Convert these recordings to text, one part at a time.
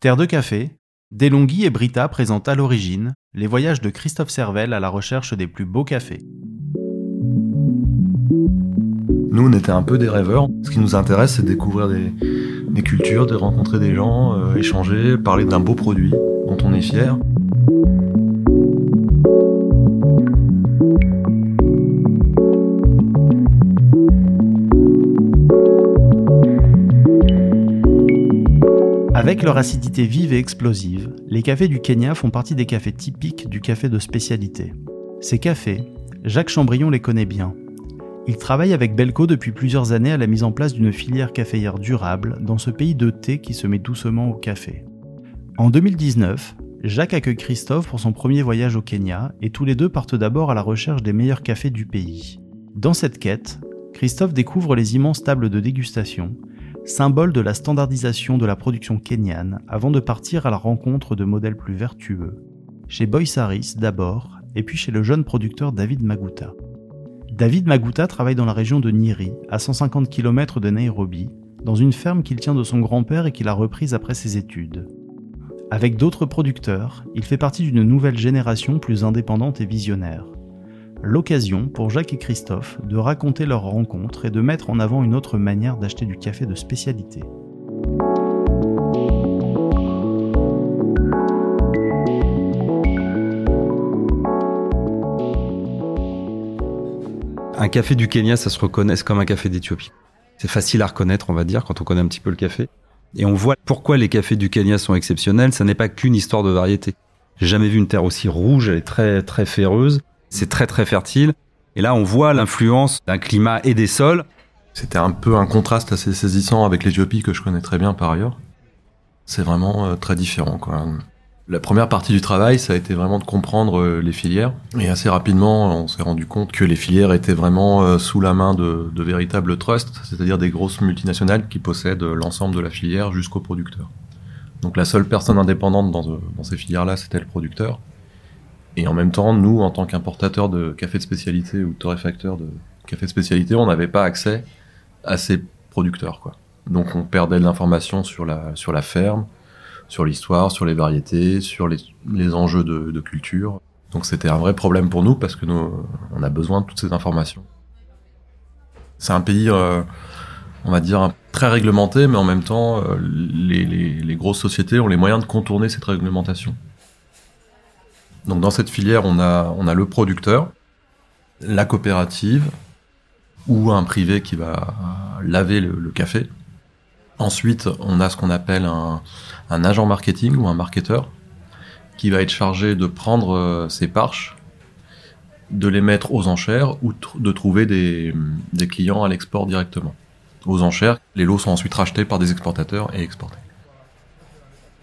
Terre de café, Delonghi et Brita présentent à l'origine les voyages de Christophe Servel à la recherche des plus beaux cafés. Nous, on était un peu des rêveurs. Ce qui nous intéresse, c'est de découvrir des, cultures, de rencontrer des gens, euh, échanger, parler d'un beau produit dont on est fier. Avec leur acidité vive et explosive, les cafés du Kenya font partie des cafés typiques du café de spécialité. Ces cafés, Jacques Chambrion les connaît bien. Il travaille avec Belco depuis plusieurs années à la mise en place d'une filière caféière durable dans ce pays de thé qui se met doucement au café. En 2019, Jacques accueille Christophe pour son premier voyage au Kenya et tous les deux partent d'abord à la recherche des meilleurs cafés du pays. Dans cette quête, Christophe découvre les immenses tables de dégustation, symbole de la standardisation de la production kenyane avant de partir à la rencontre de modèles plus vertueux. Chez Boysaris d'abord, et puis chez le jeune producteur David Maguta. David Maguta travaille dans la région de Nyeri, à 150 km de Nairobi, dans une ferme qu'il tient de son grand-père et qu'il a reprise après ses études. Avec d'autres producteurs, il fait partie d'une nouvelle génération plus indépendante et visionnaire l'occasion pour Jacques et Christophe de raconter leur rencontre et de mettre en avant une autre manière d'acheter du café de spécialité. Un café du Kenya, ça se reconnaît comme un café d'Éthiopie. C'est facile à reconnaître, on va dire, quand on connaît un petit peu le café. Et on voit pourquoi les cafés du Kenya sont exceptionnels. Ça n'est pas qu'une histoire de variété. J'ai jamais vu une terre aussi rouge, elle est très très féreuse. C'est très très fertile. Et là, on voit l'influence d'un climat et des sols. C'était un peu un contraste assez saisissant avec l'Éthiopie que je connais très bien par ailleurs. C'est vraiment euh, très différent. Quoi. La première partie du travail, ça a été vraiment de comprendre euh, les filières. Et assez rapidement, on s'est rendu compte que les filières étaient vraiment euh, sous la main de, véritables trusts, c'est-à-dire des grosses multinationales qui possèdent l'ensemble de la filière jusqu'au producteur. Donc la seule personne indépendante dans ces filières-là, c'était le producteur. Et en même temps, nous, en tant qu'importateurs de café de spécialité ou torréfacteurs de café de spécialité, on n'avait pas accès à ces producteurs, quoi. Donc on perdait de l'information sur la, sur la ferme, sur l'histoire, sur les variétés, sur les, les enjeux de, de, culture. Donc c'était un vrai problème pour nous parce que nous, on a besoin de toutes ces informations. C'est un pays, euh, on va dire, très réglementé, mais en même temps, euh, les, les grosses sociétés ont les moyens de contourner cette réglementation. Donc dans cette filière, on a, on le producteur, la coopérative ou un privé qui va laver le, café. Ensuite, on a ce qu'on appelle un, agent marketing ou un marketeur qui va être chargé de prendre euh, ces parches, de les mettre aux enchères ou de trouver des, des clients à l'export directement. Aux enchères, les lots sont ensuite rachetés par des exportateurs et exportés.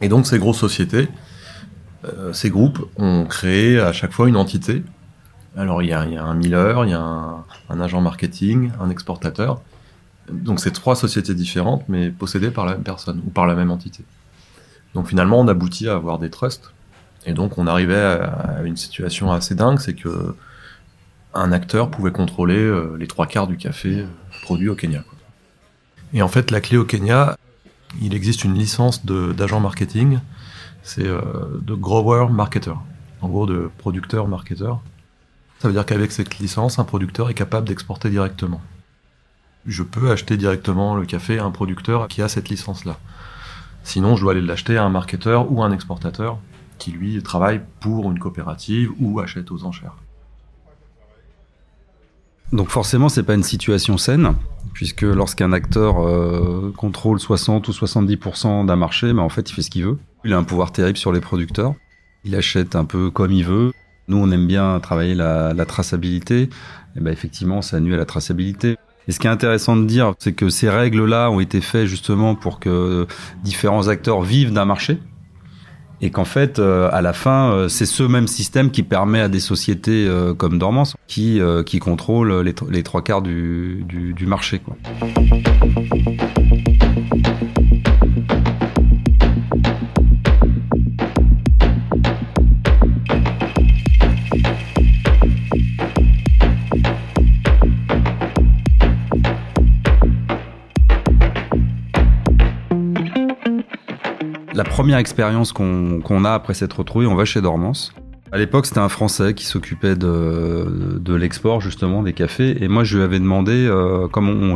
Et donc ces grosses sociétés, euh, ces groupes ont créé à chaque fois une entité. Alors il y a, un miller, il y a un, agent marketing, un exportateur. Donc c'est trois sociétés différentes, mais possédées par la même personne ou par la même entité. Donc finalement, on aboutit à avoir des trusts. Et donc on arrivait à, une situation assez dingue, c'est que un acteur pouvait contrôler euh, les trois quarts du café euh, produit au Kenya. Et en fait, la clé au Kenya, il existe une licence d'agent marketing c'est euh, de grower marketer. En gros, de producteur marketeur. Ça veut dire qu'avec cette licence, un producteur est capable d'exporter directement. Je peux acheter directement le café à un producteur qui a cette licence-là. Sinon, je dois aller l'acheter à un marketeur ou un exportateur qui, lui, travaille pour une coopérative ou achète aux enchères. Donc forcément, c'est pas une situation saine, puisque lorsqu'un acteur euh, contrôle 60 ou 70% d'un marché, mais en fait, il fait ce qu'il veut. Il a un pouvoir terrible sur les producteurs. Il achète un peu comme il veut. Nous, on aime bien travailler la, la traçabilité. Et ben effectivement, ça nuit à la traçabilité. Et ce qui est intéressant de dire, c'est que ces règles-là ont été faites justement pour que différents acteurs vivent d'un marché et qu'en fait, euh, à la fin, euh, c'est ce même système qui permet à des sociétés euh, comme Dormance qui, qui contrôlent les, les, trois quarts du, du, du marché. Quoi. Première expérience qu'on a après s'être retrouvé, on va chez Dormance. À l'époque, c'était un Français qui s'occupait de, l'export justement des cafés. Et moi, je lui avais demandé, euh, comme on,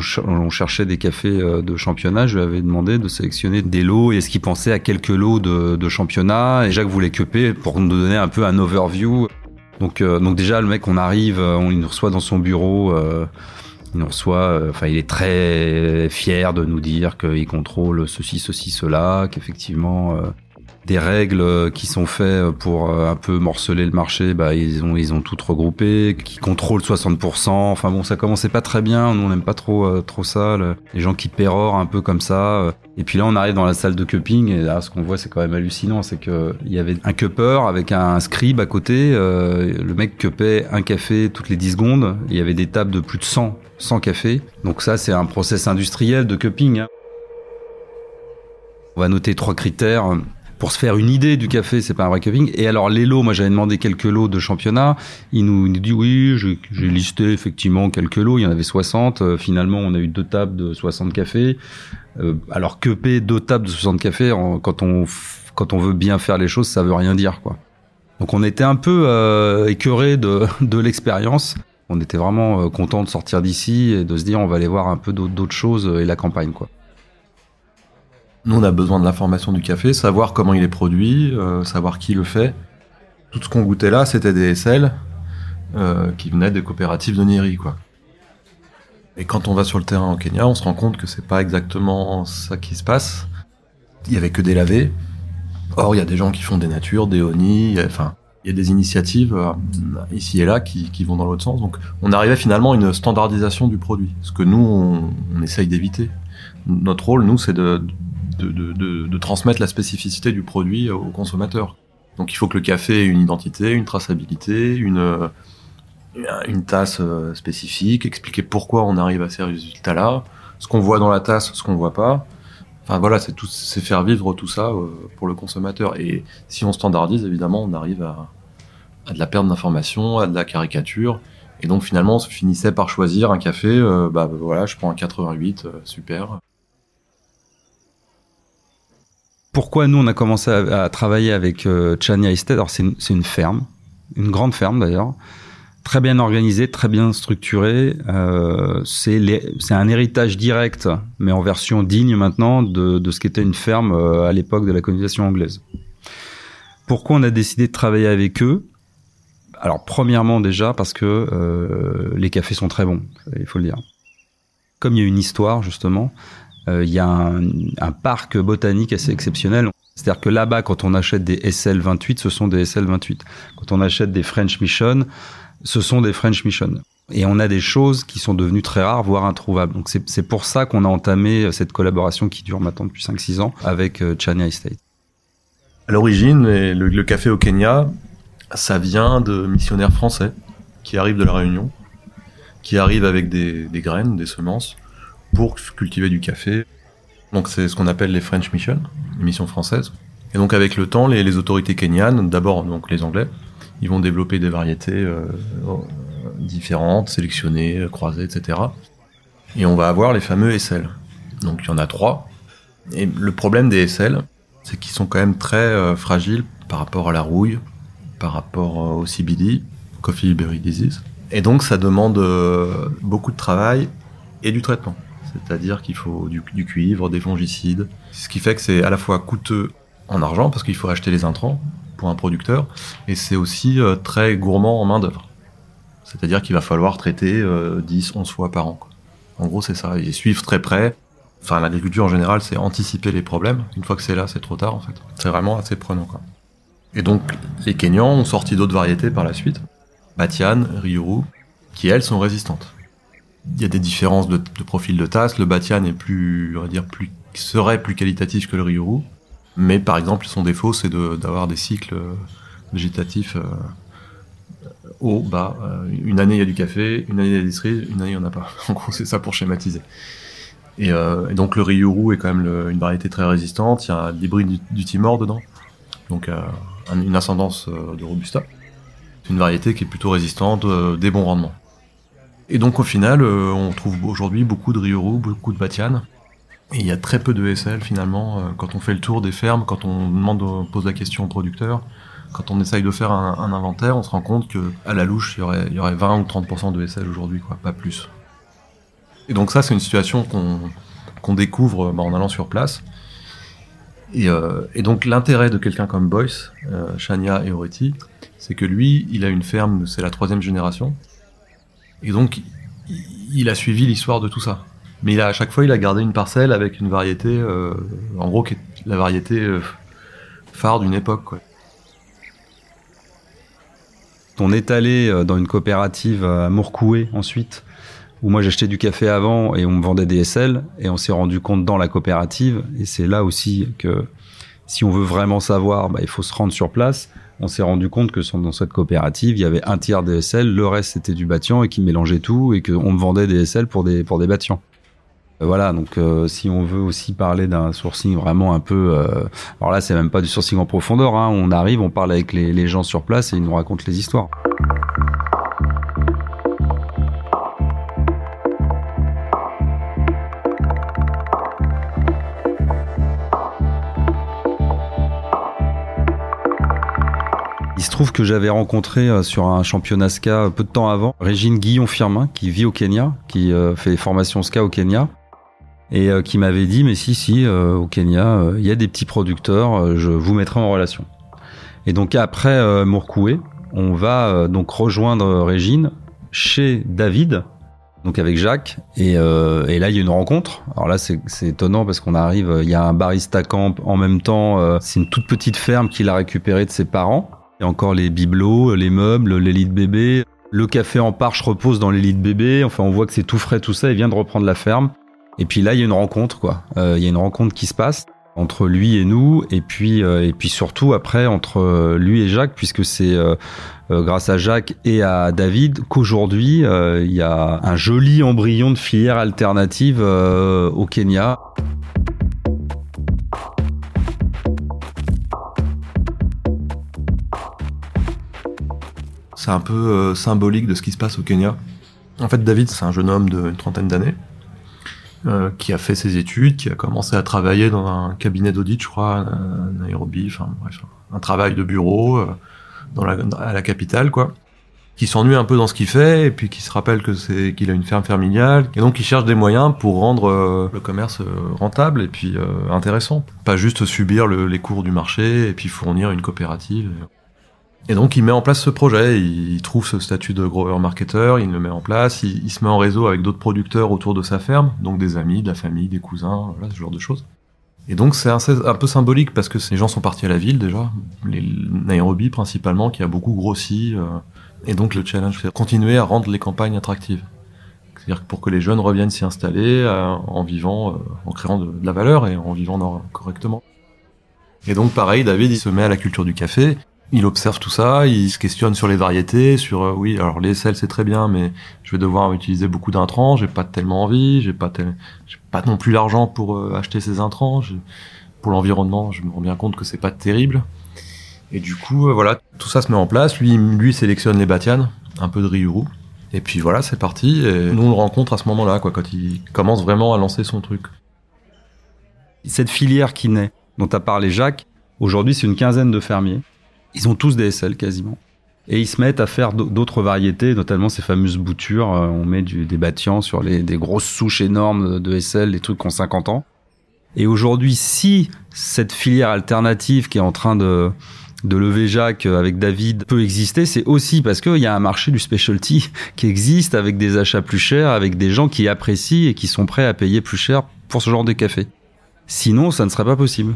cherchait des cafés euh, de championnat, je lui avais demandé de sélectionner des lots et est-ce qu'il pensait à quelques lots de, championnat. Et Jacques voulait queuper pour nous donner un peu un overview. Donc, euh, déjà, le mec, on arrive, on le reçoit dans son bureau. Il nous reçoit, enfin, il est très fier de nous dire qu'il contrôle ceci, ceci, cela, qu'effectivement des règles qui sont faites pour euh, un peu morceler le marché, bah ils ont ils ont toutes regroupé, qui contrôlent 60%. Enfin bon, ça commençait pas très bien. Nous on n'aime pas trop euh, trop ça. les gens qui pérorent un peu comme ça. Et puis là on arrive dans la salle de cupping et là ce qu'on voit c'est quand même hallucinant, c'est que il y avait un cupper avec un scribe à côté. Euh, le mec cuppait un café toutes les 10 secondes. Il y avait des tables de plus de 100 100 cafés. Donc ça c'est un process industriel de cupping. Hein. On va noter trois critères pour se faire une idée du café, c'est pas un vrai cupping. Et alors les lots, moi j'avais demandé quelques lots de championnat. Il nous, dit oui, j'ai listé effectivement quelques lots. Il y en avait 60. Euh, finalement, on a eu deux tables de 60 cafés. Euh, alors que deux tables de 60 cafés, quand on veut bien faire les choses, ça veut rien dire quoi. Donc on était un peu euh, écœuré de l'expérience. On était vraiment euh, content de sortir d'ici et de se dire on va aller voir un peu d'autres choses et la campagne quoi. Nous, on a besoin de l'information du café, savoir comment il est produit, euh, savoir qui le fait. Tout ce qu'on goûtait là, c'était des SL euh, qui venaient des coopératives de Neri, quoi. Et quand on va sur le terrain au Kenya, on se rend compte que c'est pas exactement ça qui se passe. Il y avait que des lavés. Or, il y a des gens qui font des natures, des honey, enfin, il y a des initiatives euh, ici et là qui, vont dans l'autre sens. Donc, on arrivait finalement à une standardisation du produit, ce que nous, on, essaye d'éviter. Notre rôle, nous, c'est de, transmettre la spécificité du produit au consommateur. Donc il faut que le café ait une identité, une traçabilité, une, euh, une tasse euh, spécifique, expliquer pourquoi on arrive à ces résultats-là, ce qu'on voit dans la tasse, ce qu'on voit pas. Enfin voilà, c'est tout, c'est faire vivre tout ça euh, pour le consommateur. Et si on standardise, évidemment, on arrive à, de la perte d'information, à de la caricature. Et donc finalement, on se finissait par choisir un café. bah voilà, je prends un 88, super. pourquoi nous on a commencé à, travailler avec euh, Chania Estate Alors c'est une, ferme, une grande ferme d'ailleurs, très bien organisée, très bien structurée. Euh, c'est un héritage direct, mais en version digne maintenant de, de ce qu'était une ferme euh, à l'époque de la colonisation anglaise. Pourquoi on a décidé de travailler avec eux? Alors premièrement déjà parce que euh, les cafés sont très bons, il faut le dire. Comme il y a une histoire justement, il y a un, parc botanique assez exceptionnel. C'est-à-dire que là-bas, quand on achète des SL28, ce sont des SL28. Quand on achète des French Mission, ce sont des French Mission. Et on a des choses qui sont devenues très rares, voire introuvables. Donc c'est pour ça qu'on a entamé cette collaboration qui dure maintenant depuis 5-6 ans avec euh, Chania Estate. À l'origine, le, café au Kenya, ça vient de missionnaires français qui arrivent de la Réunion, qui arrivent avec des graines, des semences, pour cultiver du café. Donc c'est ce qu'on appelle les French Mission, les missions françaises. Et donc avec le temps, les, autorités kenyanes, d'abord donc les Anglais, ils vont développer des variétés euh, différentes, sélectionnées, croisées, etc. Et on va avoir les fameux SL. Donc il y en a trois. Et le problème des SL, c'est qu'ils sont quand même très euh, fragiles par rapport à la rouille, par rapport euh, au CBD, Coffee Berry Disease. Et donc ça demande beaucoup de travail et du traitement c'est-à-dire qu'il faut du, cuivre, des fongicides, ce qui fait que c'est à la fois coûteux en argent parce qu'il faut acheter les intrants pour un producteur, et c'est aussi euh, très gourmand en main d'œuvre. C'est-à-dire qu'il va falloir traiter 10, euh, 11 fois par an. En gros, c'est ça. Et suivre très près. Enfin, l'agriculture en général, c'est anticiper les problèmes. Une fois que c'est là, c'est trop tard en fait. C'est vraiment assez prenant. Quoi. Et donc, les Kenyans ont sorti d'autres variétés par la suite. Batian, Ryuru, qui elles sont résistantes il y a des différences de, profil de tasse. Le Batian est plus, on va dire, plus, serait plus qualitatif que le Ryuru. Mais par exemple, son défaut, c'est d'avoir des cycles euh, végétatifs euh, haut, bas. Euh, une année, il y a du café, une année, il y a des cerises, une année, il n'y en a pas. En gros, c'est ça pour schématiser. Et, et, donc, le Ryuru est quand même une variété très résistante. Il y a l'hybride du, du, Timor dedans. Donc, une ascendance de Robusta. C'est une variété qui est plutôt résistante, des bons rendements. Et donc au final, euh, on trouve aujourd'hui beaucoup de Ryuru, beaucoup de Batian. Et il y a très peu de SL finalement. Euh, quand on fait le tour des fermes, quand on demande, pose la question au producteur, quand on essaye de faire un, inventaire, on se rend compte que à la louche, il y aurait, il y aurait 20 ou 30% de SL aujourd'hui, quoi, pas plus. Et donc ça, c'est une situation qu'on découvre bah, en allant sur place. Et, euh, et donc l'intérêt de quelqu'un comme Boyce, euh, Shania et Oretti, c'est que lui, il a une ferme, c'est la troisième génération. Et donc, il a suivi l'histoire de tout ça. Mais il a, à chaque fois, il a gardé une parcelle avec une variété, euh, en gros, qui est la variété euh, phare d'une époque. Quoi. On est allé euh, dans une coopérative à Mourcoué ensuite, où moi j'achetais du café avant et on me vendait des SL, et on s'est rendu compte dans la coopérative, et c'est là aussi que si on veut vraiment savoir, bah, il faut se rendre sur place. On s'est rendu compte que dans cette coopérative, il y avait un tiers des SL, le reste c'était du bâtiment et qui mélangeait tout et qu'on me vendait des SL pour des, pour des bâtiments. Euh, voilà, donc euh, si on veut aussi parler d'un sourcing vraiment un peu, euh, alors là c'est même pas du sourcing en profondeur, hein, on arrive, on parle avec les, gens sur place et ils nous racontent les histoires. Il se trouve que j'avais rencontré sur un championnat SCA peu de temps avant Régine Guillon-Firmin qui vit au Kenya, qui fait formation SCA au Kenya et euh, qui m'avait dit mais si si euh, au Kenya euh, il y a des petits producteurs, je vous mettrai en relation. Et donc après Mourkoué, on va donc rejoindre Régine chez David, donc avec Jacques, et, et là il y a une rencontre. Alors là c'est étonnant parce qu'on arrive, il y a un barista camp en même temps, c'est une toute petite ferme qu'il a récupérée de ses parents. Il y a encore les bibelots, les meubles, les lits de bébé. Le café en parche repose dans les lits de bébé. Enfin, on voit que c'est tout frais, tout ça. Il vient de reprendre la ferme. Et puis là, il y a une rencontre, quoi. Euh, il y a une rencontre qui se passe entre lui et nous, et puis euh, et puis surtout après entre euh, lui et Jacques, puisque c'est grâce à Jacques et à David qu'aujourd'hui il y a un joli embryon de filière alternative au Kenya. C'est un peu symbolique de ce qui se passe au Kenya. En fait, David, c'est un jeune homme d'une trentaine d'années euh, qui a fait ses études, qui a commencé à travailler dans un cabinet d'audit, je crois, à Nairobi, enfin bref, un travail de bureau euh, dans la, à la capitale, quoi. Qui s'ennuie un peu dans ce qu'il fait, et puis qui se rappelle que c'est qu'il a une ferme familiale, et donc il cherche des moyens pour rendre euh, le commerce rentable et puis intéressant, pas juste subir le, les cours du marché et puis fournir une coopérative. Donc il met en place ce projet, il trouve ce statut de grower marketer, il le met en place, il, se met en réseau avec d'autres producteurs autour de sa ferme, donc des amis, de la famille, des cousins, ce genre de choses. Et donc c'est un, peu symbolique parce que ces gens sont partis à la ville déjà, les Nairobi principalement, qui a beaucoup grossi, euh, et donc le challenge c'est continuer à rendre les campagnes attractives. C'est-à-dire pour que les jeunes reviennent s'y installer euh, en vivant, euh, en créant de, de, la valeur et en vivant correctement. Et donc pareil, David il se met à la culture du café, il observe tout ça, il se questionne sur les variétés, sur euh, oui, alors les sels c'est très bien, mais je vais devoir utiliser beaucoup d'intrants, j'ai pas tellement envie, j'ai pas tel... j'ai pas non plus l'argent pour euh, acheter ces intrants. Pour l'environnement, je me rends bien compte que c'est pas terrible. Et du coup, euh, voilà, tout ça se met en place. Lui, lui sélectionne les batianes, un peu de riz Et puis voilà, c'est parti. Et nous on le rencontre à ce moment-là, quoi, quand il commence vraiment à lancer son truc. Cette filière qui naît, dont a parlé Jacques, aujourd'hui c'est une quinzaine de fermiers ils ont tous des SL quasiment. Et ils se mettent à faire d'autres variétés, notamment ces fameuses boutures. Euh, on met du, des bâtillans sur des grosses souches énormes de SL, des trucs qui ont 50 ans. Et aujourd'hui, si cette filière alternative qui est en train de, de lever Jacques avec David peut exister, c'est aussi parce qu'il y a un marché du specialty qui existe avec des achats plus chers, avec des gens qui apprécient et qui sont prêts à payer plus cher pour ce genre de café. Sinon, ça ne serait pas possible.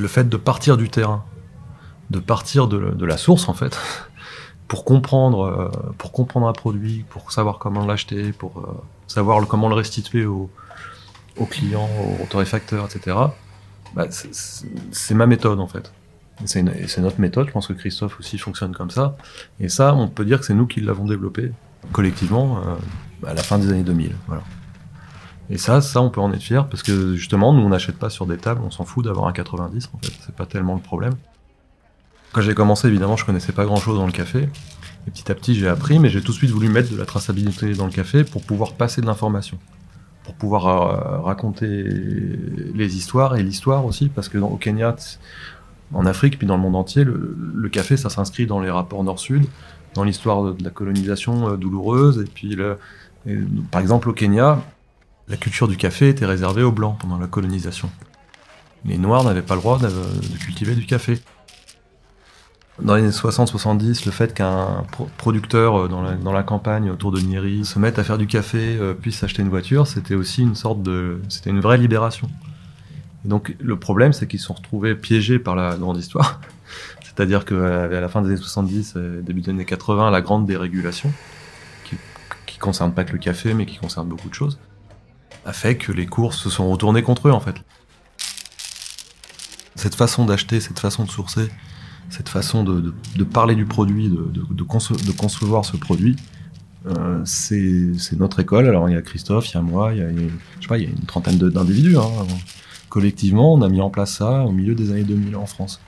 Le fait de partir du terrain, de partir de, la source en fait, pour comprendre, euh, pour comprendre un produit, pour savoir comment l'acheter, pour euh, savoir comment le restituer aux au clients, aux torréfacteurs, etc. Bah, c'est ma méthode en fait. C'est notre méthode. Je pense que Christophe aussi fonctionne comme ça. Et ça, on peut dire que c'est nous qui l'avons développé collectivement euh, à la fin des années 2000. Voilà. Et ça, ça, on peut en être fier parce que justement, nous, on n'achète pas sur des tables, on s'en fout d'avoir un 90, en fait. C'est pas tellement le problème. Quand j'ai commencé, évidemment, je connaissais pas grand chose dans le café. Et petit à petit, j'ai appris, mais j'ai tout de suite voulu mettre de la traçabilité dans le café pour pouvoir passer de l'information, pour pouvoir euh, raconter les histoires et l'histoire aussi, parce que au Kenya, en Afrique, puis dans le monde entier, le, café, ça s'inscrit dans les rapports nord-sud, dans l'histoire de, la colonisation euh, douloureuse, et puis par exemple au Kenya, la culture du café était réservée aux blancs pendant la colonisation. Les noirs n'avaient pas le droit de, cultiver du café dans les années 60-70, le fait qu'un producteur euh, dans la, campagne autour de Niri se mette à faire du café, euh, puisse s'acheter une voiture, c'était aussi une sorte de, c'était une vraie libération. Et donc le problème, c'est qu'ils se sont retrouvés piégés par la grande histoire. C'est-à-dire qu'à la fin des années 70, début des années 80, la grande dérégulation, qui, qui concerne pas que le café, mais qui concerne beaucoup de choses, a fait que les courses se sont retournées contre eux en fait. Cette façon d'acheter, cette façon de sourcer, cette façon de, parler du produit, de, concevoir ce produit, euh, c'est notre école. Alors il y a Christophe, il y a moi, il y a, je sais pas, il y a une trentaine d'individus. Hein. Collectivement, on a mis en place ça au milieu des années 2000 en France.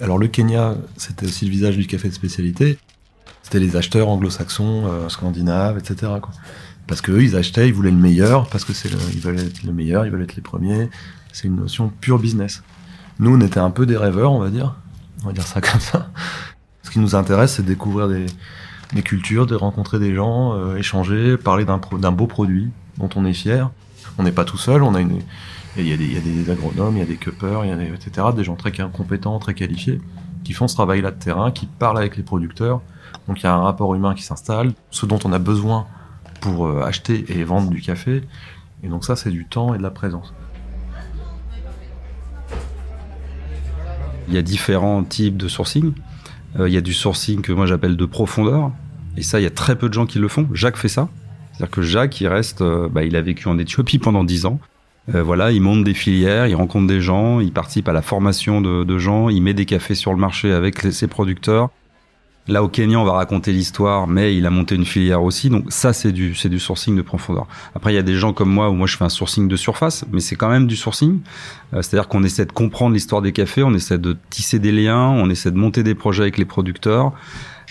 Alors le Kenya, c'était aussi le visage du café de spécialité. C'était les acheteurs anglo-saxons, euh, scandinaves, etc. Parce qu'eux, ils achetaient, ils voulaient le meilleur, parce que c'est ils veulent être le meilleur, ils veulent être les premiers. C'est une notion pure business. Nous, on était un peu des rêveurs, on va dire on va dire ça comme ça. Ce qui nous intéresse, c'est de découvrir des, cultures, de rencontrer des gens, euh, échanger, parler d'un beau produit dont on est fier. On n'est pas tout seul, on a une, il y, a des agronomes, il y a des cuppers, etc., des gens très compétents, très qualifiés, qui font ce travail-là de terrain, qui parlent avec les producteurs. Donc il y a un rapport humain qui s'installe, ce dont on a besoin pour euh, acheter et vendre du café. Et donc ça, c'est du temps et de la présence. Il y a différents types de sourcing. Euh, il y a du sourcing que moi j'appelle de profondeur. Et ça, il y a très peu de gens qui le font. Jacques fait ça. C'est-à-dire que Jacques, il reste, euh, bah, il a vécu en Éthiopie pendant 10 ans. Voilà, il monte des filières, il rencontre des gens, il participe à la formation de gens, il met des cafés sur le marché avec ses producteurs. Là, au Kenya, on va raconter l'histoire, mais il a monté une filière aussi. Donc ça, c'est du, c'est du sourcing de profondeur. Après, il y a des gens comme moi où moi je fais un sourcing de surface, mais c'est quand même du sourcing. Euh, c'est-à-dire qu'on essaie de comprendre l'histoire des cafés, on essaie de tisser des liens, on essaie de monter des projets avec les producteurs.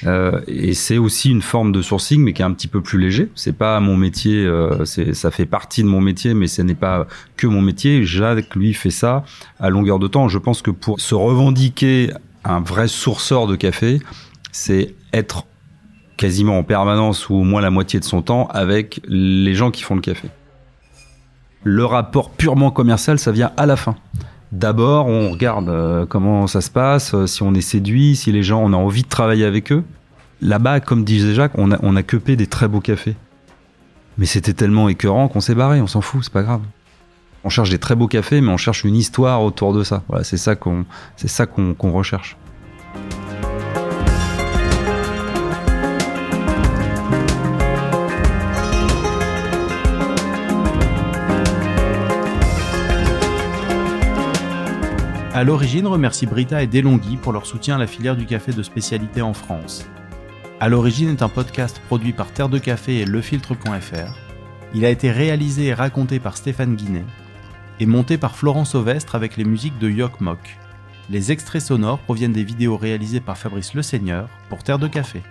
Euh, et c'est aussi une forme de sourcing, mais qui est un petit peu plus léger. C'est pas mon métier, euh, c'est, ça fait partie de mon métier, mais ce n'est pas que mon métier. Jacques, lui, fait ça à longueur de temps. Je pense que pour se revendiquer un vrai sourceur de café, c'est être quasiment en permanence ou au moins la moitié de son temps avec les gens qui font le café. Le rapport purement commercial, ça vient à la fin. D'abord, on regarde euh, comment ça se passe, euh, si on est séduit, si les gens, on a envie de travailler avec eux. Là-bas, comme disait Jacques, on a, on des très beaux cafés. Mais c'était tellement écœurant qu'on s'est barré, on s'en fout, c'est pas grave. On cherche des très beaux cafés, mais on cherche une histoire autour de ça. Voilà, c'est ça qu'on, c'est ça qu'on recherche. À l'origine, remercie Brita et Delonghi pour leur soutien à la filière du café de spécialité en France. À l'origine est un podcast produit par Terre de Café et lefiltre.fr. Il a été réalisé et raconté par Stéphane Guinet et monté par Florence Ovestre avec les musiques de Yok Mok. Les extraits sonores proviennent des vidéos réalisées par Fabrice Le Seigneur pour Terre de Café.